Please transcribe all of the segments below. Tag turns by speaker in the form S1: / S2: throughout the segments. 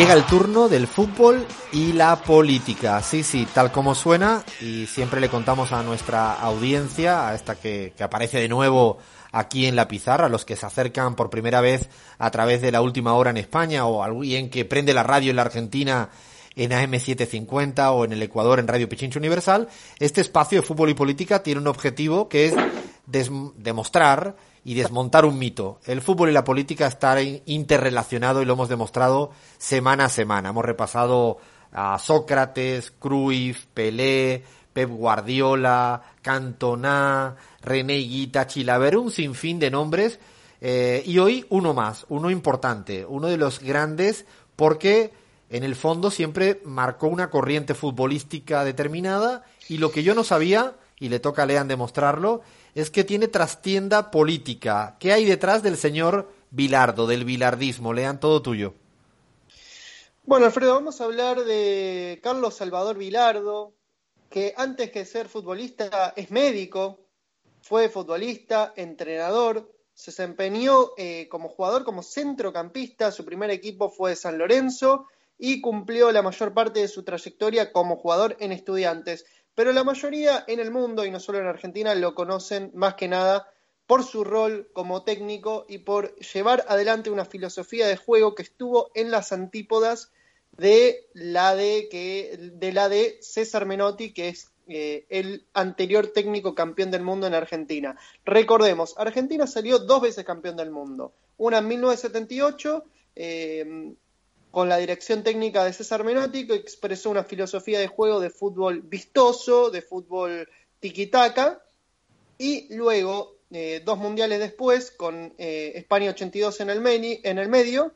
S1: Llega el turno del fútbol y la política. Sí, sí, tal como suena. Y siempre le contamos a nuestra audiencia, a esta que, aparece de nuevo aquí en la pizarra, a los que se acercan por primera vez a través de la última hora en España o alguien que prende la radio en la Argentina en AM750 o en el Ecuador en Radio Pichincho Universal, este espacio de fútbol y política tiene un objetivo que es demostrar y desmontar un mito. El fútbol y la política están interrelacionados y lo hemos demostrado semana a semana. Hemos repasado a Sócrates, Cruyff, Pelé, Pep Guardiola, Cantona, René Guita, Chilaver, un sinfín de nombres. Eh, y hoy uno más, uno importante, uno de los grandes, porque en el fondo siempre marcó una corriente futbolística determinada y lo que yo no sabía, y le toca a Lean demostrarlo, es que tiene trastienda política. ¿Qué hay detrás del señor Bilardo, del bilardismo? Lean todo tuyo.
S2: Bueno, Alfredo, vamos a hablar de Carlos Salvador Bilardo, que antes que ser futbolista es médico, fue futbolista, entrenador, se desempeñó eh, como jugador, como centrocampista, su primer equipo fue San Lorenzo y cumplió la mayor parte de su trayectoria como jugador en estudiantes. Pero la mayoría en el mundo, y no solo en Argentina, lo conocen más que nada por su rol como técnico y por llevar adelante una filosofía de juego que estuvo en las antípodas de la de, que, de, la de César Menotti, que es eh, el anterior técnico campeón del mundo en Argentina. Recordemos, Argentina salió dos veces campeón del mundo. Una en 1978, eh, con la dirección técnica de César Menotti, que expresó una filosofía de juego de fútbol vistoso, de fútbol tiquitaca, y luego, eh, dos mundiales después, con España 82 en el, en el medio,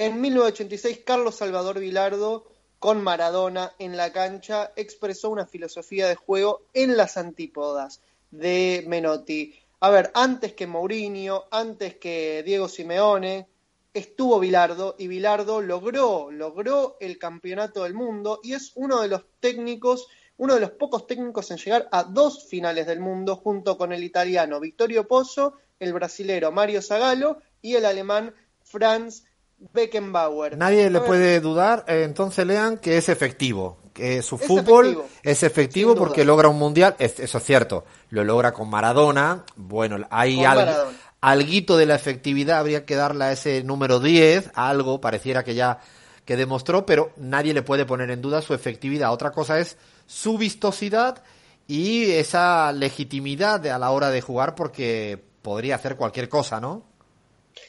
S2: en 1986 Carlos Salvador Vilardo con Maradona en la cancha, expresó una filosofía de juego en las antípodas de Menotti. A ver, antes que Mourinho, antes que Diego Simeone, estuvo Vilardo y Vilardo logró, logró el campeonato del mundo y es uno de los técnicos, uno de los pocos técnicos en llegar a dos finales del mundo junto con el italiano Vittorio Pozzo, el brasilero Mario Zagallo y el alemán Franz Beckenbauer.
S1: Nadie le puede dudar, eh, entonces lean que es efectivo, que su fútbol es efectivo porque logra un mundial, eso es cierto, lo logra con Maradona, bueno, hay algo, alguito de la efectividad, habría que darle a ese número 10, algo pareciera que ya que demostró, pero nadie le puede poner en duda su efectividad. Otra cosa es su vistosidad y esa legitimidad a la hora de jugar porque podría hacer cualquier cosa, ¿no?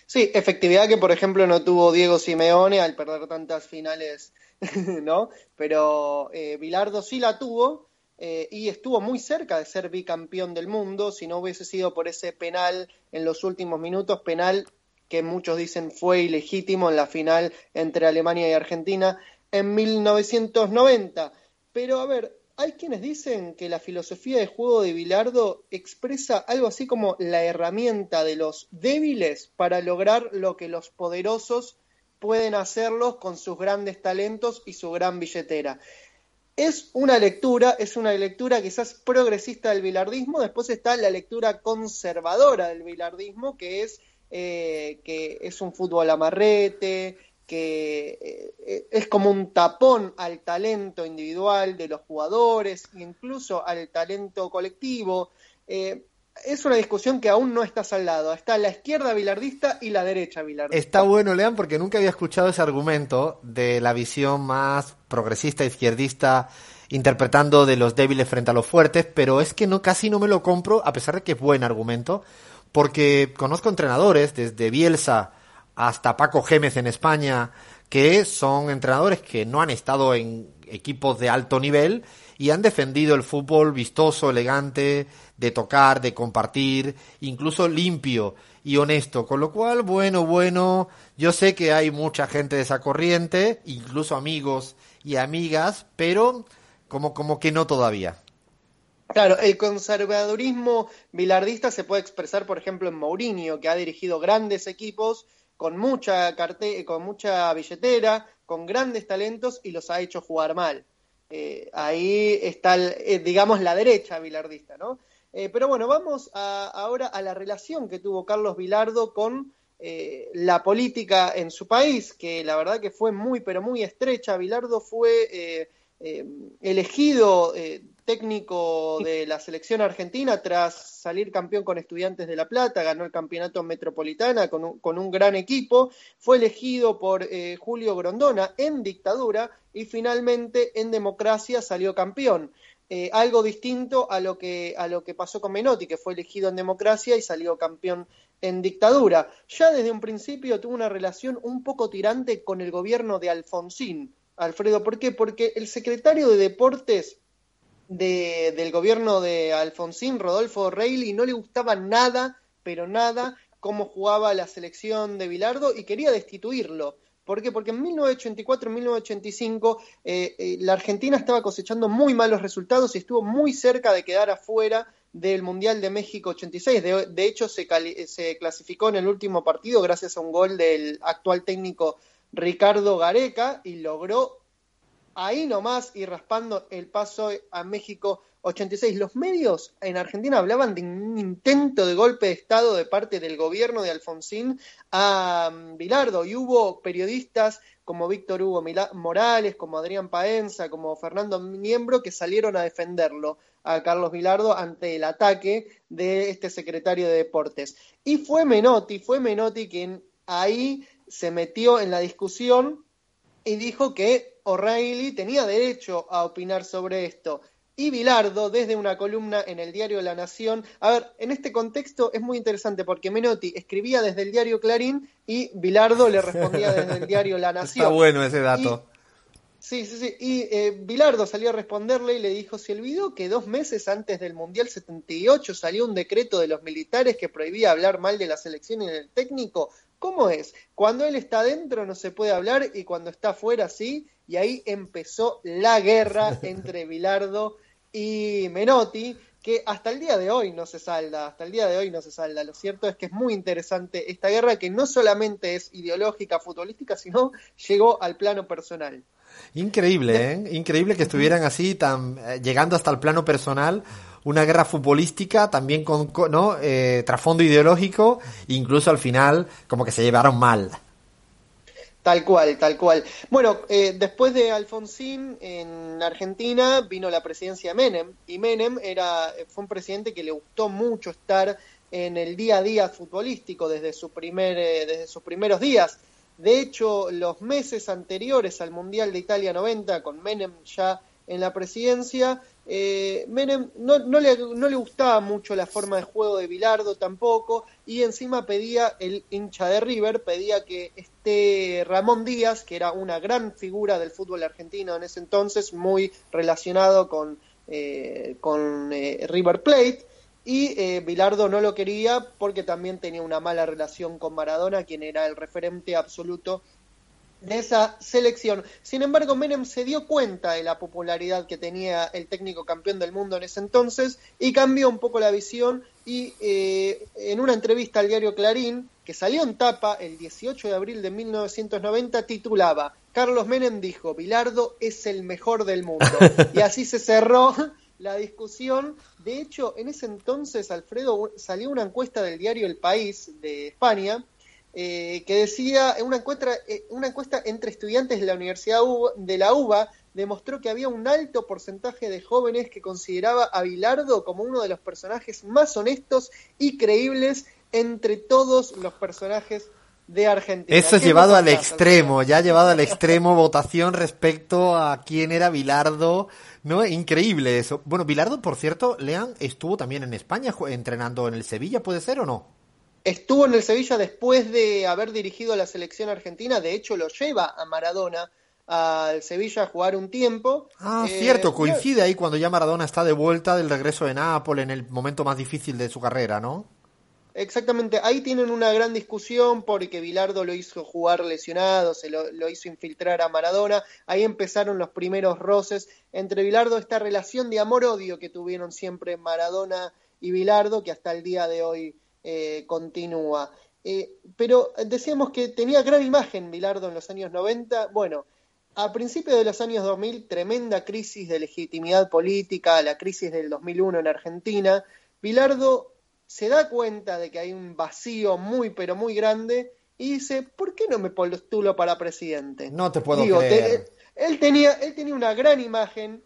S2: Sí, efectividad que por ejemplo no tuvo Diego Simeone al perder tantas finales, ¿no? Pero eh, Bilardo sí la tuvo eh, y estuvo muy cerca de ser bicampeón del mundo si no hubiese sido por ese penal en los últimos minutos, penal que muchos dicen fue ilegítimo en la final entre Alemania y Argentina en 1990. Pero a ver, hay quienes dicen que la filosofía de juego de Bilardo expresa algo así como la herramienta de los débiles para lograr lo que los poderosos pueden hacerlos con sus grandes talentos y su gran billetera. Es una lectura, es una lectura quizás progresista del bilardismo, después está la lectura conservadora del bilardismo, que es eh, que es un fútbol amarrete, que eh, es como un tapón al talento individual de los jugadores, incluso al talento colectivo. Eh, es una discusión que aún no está saldada. Está la izquierda bilardista y la derecha bilardista.
S1: Está bueno, Lean, porque nunca había escuchado ese argumento de la visión más progresista, izquierdista, interpretando de los débiles frente a los fuertes, pero es que no casi no me lo compro, a pesar de que es buen argumento, porque conozco entrenadores, desde Bielsa, hasta Paco Gémez en España, que son entrenadores que no han estado en equipos de alto nivel y han defendido el fútbol vistoso, elegante, de tocar, de compartir, incluso limpio. y honesto. Con lo cual, bueno, bueno, yo sé que hay mucha gente de esa corriente, incluso amigos y amigas, pero como, como que no todavía.
S2: Claro, el conservadurismo bilardista se puede expresar, por ejemplo, en Mourinho, que ha dirigido grandes equipos con mucha, carte con mucha billetera, con grandes talentos y los ha hecho jugar mal. Eh, ahí está, eh, digamos, la derecha bilardista, ¿no? Eh, pero bueno, vamos ahora a la relación que tuvo Carlos Vilardo con la política en su país, que la verdad que fue muy, pero muy estrecha. Vilardo fue elegido técnico de la selección argentina tras salir campeón con Estudiantes de La Plata, ganó el campeonato metropolitana con un, con un gran equipo, fue elegido por eh, Julio Grondona en dictadura y finalmente en democracia salió campeón. Eh, algo distinto a lo, que, a lo que pasó con Menotti, que fue elegido en democracia y salió campeón en dictadura. Ya desde un principio tuvo una relación un poco tirante con el gobierno de Alfonsín. Alfredo, ¿por qué? Porque el secretario de Deportes del gobierno de Alfonsín, Rodolfo Reilly, no le gustaba nada, pero nada, cómo jugaba la selección de Bilardo y quería destituirlo. ¿Por qué? Porque en 1984, 1985, eh, eh, la Argentina estaba cosechando muy malos resultados y estuvo muy cerca de quedar afuera del Mundial de México 86. De, de hecho, se, se, clasificó en el último partido gracias a un gol del actual técnico Ricardo Gareca y logró ahí nomás y raspando el paso a México 86. Los medios en Argentina hablaban de un intento de golpe de Estado de parte del gobierno de Alfonsín a mm, Bilardo y hubo periodistas como Víctor Hugo Morales, como Adrián Paenza, como Fernando Miembro que salieron a defenderlo a Carlos Vilardo ante el ataque de este secretario de Deportes. Y fue Menotti, fue Menotti quien ahí se metió en la discusión y dijo que O'Reilly tenía derecho a opinar sobre esto. Y Bilardo, desde una columna en el diario La Nación, a ver, en este contexto es muy interesante porque Menotti escribía desde el diario Clarín y Bilardo le respondía desde el diario La Nación.
S1: Está bueno ese dato.
S2: sí, sí, sí. Y eh, Bilardo salió a responderle y le dijo, se olvidó que dos meses antes del Mundial 78 salió un decreto de los militares que prohibía hablar mal de la selección y del técnico. ¿Cómo es? Cuando él está dentro no se puede hablar y cuando está afuera sí, y ahí empezó la guerra entre Bilardo y Menotti, que hasta el día de hoy no se salda, hasta el día de hoy no se salda. Lo cierto es que es muy interesante esta guerra que no solamente es ideológica, futbolística, sino llegó al plano personal.
S1: Increíble, ¿eh? Increíble que estuvieran así, tan, eh, llegando hasta el plano personal una guerra futbolística también con, ¿no? Eh, trasfondo ideológico, incluso al final como que se llevaron mal.
S2: Tal cual, tal cual. Bueno, eh, después de Alfonsín en Argentina vino la presidencia de Menem y Menem era, fue un presidente que le gustó mucho estar en el día a día futbolístico desde, su primer, eh, desde sus primeros días. De hecho, los meses anteriores al Mundial de Italia 90, con Menem ya en la presidencia, eh, Menem no, no, le, no, le, gustaba mucho la forma de juego de Bilardo tampoco, y encima pedía el hincha de River, pedía que esté Ramón Díaz, que era una gran figura del fútbol argentino en ese entonces, muy relacionado con, eh, con eh, River Plate, y eh, Bilardo no lo quería porque también tenía una mala relación con Maradona, quien era el referente absoluto de esa selección. Sin embargo, Menem se dio cuenta de la popularidad que tenía el técnico campeón del mundo en ese entonces y cambió un poco la visión y eh, en una entrevista al diario Clarín, que salió en tapa el 18 de abril de 1990, titulaba Carlos Menem dijo, Bilardo es el mejor del mundo. Y así se cerró la discusión. De hecho, en ese entonces, Alfredo, salió una encuesta del diario El País de España, eh, que decía, una encuesta, eh, una encuesta entre estudiantes de la Universidad de la UBA demostró que había un alto porcentaje de jóvenes que consideraba a Bilardo como uno de los personajes más honestos y creíbles entre todos los personajes de Argentina.
S1: Eso es llevado al extremo, ya llevado al extremo votación respecto a quién era Bilardo. No, increíble eso. Bueno, Bilardo, por cierto, Lean estuvo también en España entrenando en el Sevilla, ¿puede ser o no?
S2: Estuvo en el Sevilla después de haber dirigido la selección argentina, de hecho lo lleva a Maradona al Sevilla a jugar un tiempo.
S1: Ah, eh, cierto, coincide ahí cuando ya Maradona está de vuelta del regreso de Nápoles en el momento más difícil de su carrera, ¿no?
S2: Exactamente, ahí tienen una gran discusión porque Bilardo lo hizo jugar lesionado, se lo, lo hizo infiltrar a Maradona, ahí empezaron los primeros roces entre Bilardo, esta relación de amor-odio que tuvieron siempre Maradona y Bilardo, que hasta el día de hoy eh, continúa. Eh, pero decíamos que tenía gran imagen Bilardo en los años 90. Bueno, a principios de los años 2000, tremenda crisis de legitimidad política, la crisis del 2001 en Argentina. Bilardo se da cuenta de que hay un vacío muy, pero muy grande y dice, ¿por qué no me postulo para presidente?
S1: No te puedo creer.
S2: él, tenía, él tenía una gran imagen,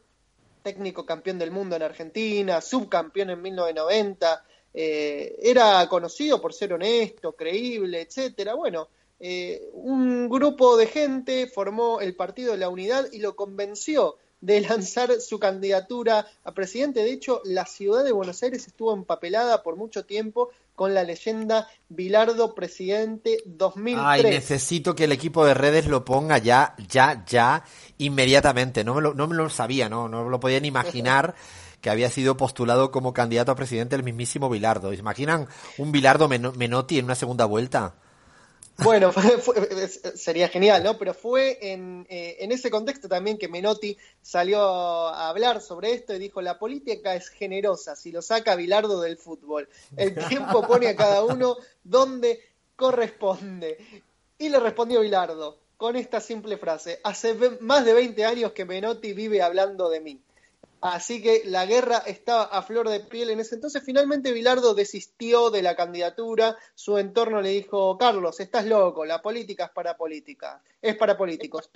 S2: técnico campeón del mundo en Argentina, subcampeón en 1990, eh, era conocido por ser honesto, creíble, etcétera. Bueno, eh, un grupo de gente formó el Partido de la Unidad y lo convenció de lanzar su candidatura a presidente. De hecho, la ciudad de Buenos Aires estuvo empapelada por mucho tiempo con la leyenda Bilardo Presidente 2003. Ay,
S1: necesito que el equipo de redes lo ponga ya, ya, ya, inmediatamente. No me lo, no me lo sabía, no, no lo podían imaginar. Que había sido postulado como candidato a presidente el mismísimo Bilardo. ¿Se imaginan un Bilardo Menotti en una segunda vuelta?
S2: Bueno, sería genial, ¿no? Pero fue en, eh, en, ese contexto también que Menotti salió a hablar sobre esto y dijo, la política es generosa si lo saca Bilardo del fútbol. El tiempo pone a cada uno donde corresponde. Y le respondió Bilardo con esta simple frase, hace más de 20 años que Menotti vive hablando de mí. Así que la guerra estaba a flor de piel en ese entonces. Finalmente Bilardo desistió de la candidatura. Su entorno le dijo, Carlos, estás loco, la política es para política, es para políticos.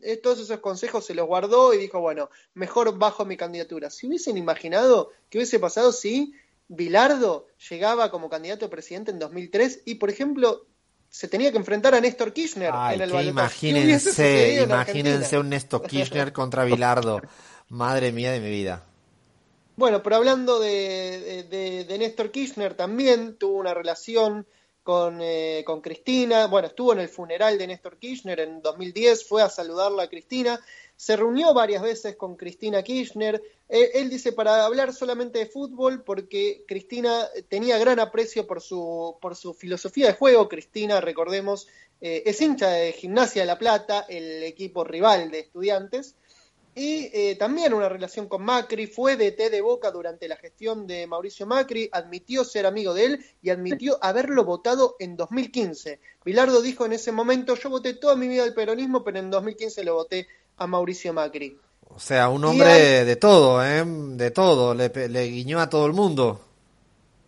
S2: Eh, todos esos consejos se los guardó y dijo, bueno, mejor bajo mi candidatura. Si hubiesen imaginado qué hubiese pasado si Bilardo llegaba como candidato a presidente en 2003 y, por ejemplo, se tenía que enfrentar a Néstor Kirchner en el
S1: Imagínense, imagínense un Néstor Kirchner contra Bilardo. Madre mía de mi vida.
S2: Bueno, pero hablando de, de, Néstor Kirchner, también tuvo una relación con, eh, con, Cristina. Bueno, estuvo en el funeral de Néstor Kirchner en 2010, fue a saludarla a Cristina. Se reunió varias veces con Cristina Kirchner. Eh, él dice para hablar solamente de fútbol porque Cristina tenía gran aprecio por su, por su filosofía de juego. Cristina, recordemos, eh, es hincha de Gimnasia de La Plata, el equipo rival de estudiantes y eh, también una relación con Macri, fue de té de Boca durante la gestión de Mauricio Macri, admitió ser amigo de él y admitió haberlo votado en 2015. Bilardo dijo en ese momento, yo voté toda mi vida al peronismo, pero en 2015 lo voté a Mauricio Macri.
S1: O sea, un hombre de todo, ¿eh? De todo, le, le guiñó a todo el mundo.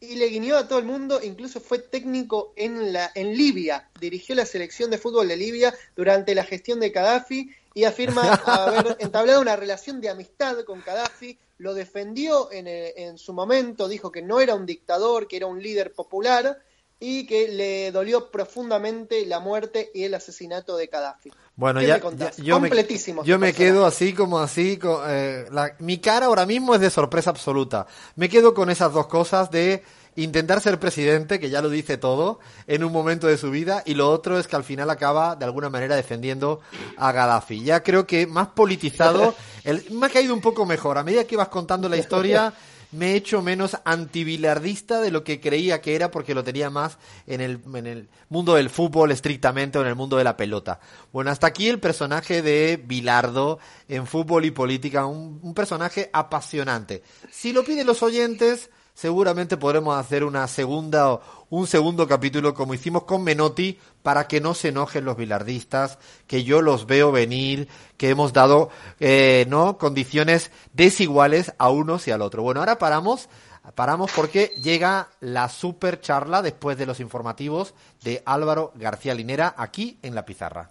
S2: Y le guiñó a todo el mundo, incluso fue técnico en, la, en Libia, dirigió la selección de fútbol de Libia durante la gestión de Gaddafi y afirma haber entablado una relación de amistad con Gaddafi, lo defendió en, eh, en, su momento, dijo que no era un dictador, que era un líder popular y que le dolió profundamente la muerte y el asesinato de Gaddafi.
S1: Bueno, ya, yo, me, yo me quedo así como así, eh, mi cara ahora mismo es de sorpresa absoluta. Me quedo con esas dos cosas de intentar ser presidente, que ya lo dice todo, en un momento de su vida, y lo otro es que al final acaba de alguna manera defendiendo a Gaddafi. Ya creo que más politizado, el, me ha caído un poco mejor. A medida que ibas contando la historia, me he hecho menos antibilardista de lo que creía que era porque lo tenía más en el, en el mundo del fútbol estrictamente o en el mundo de la pelota. Bueno, hasta aquí el personaje de Bilardo en fútbol y política, un, un personaje apasionante. Si lo piden los oyentes, seguramente podremos hacer una segunda un segundo capítulo como hicimos con Menotti para que no se enojen los bilardistas, que yo los veo venir, que hemos dado eh, no condiciones desiguales a unos y al otro. Bueno, ahora paramos, paramos porque llega la super charla después de los informativos de Álvaro García Linera aquí en la pizarra.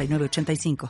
S3: 85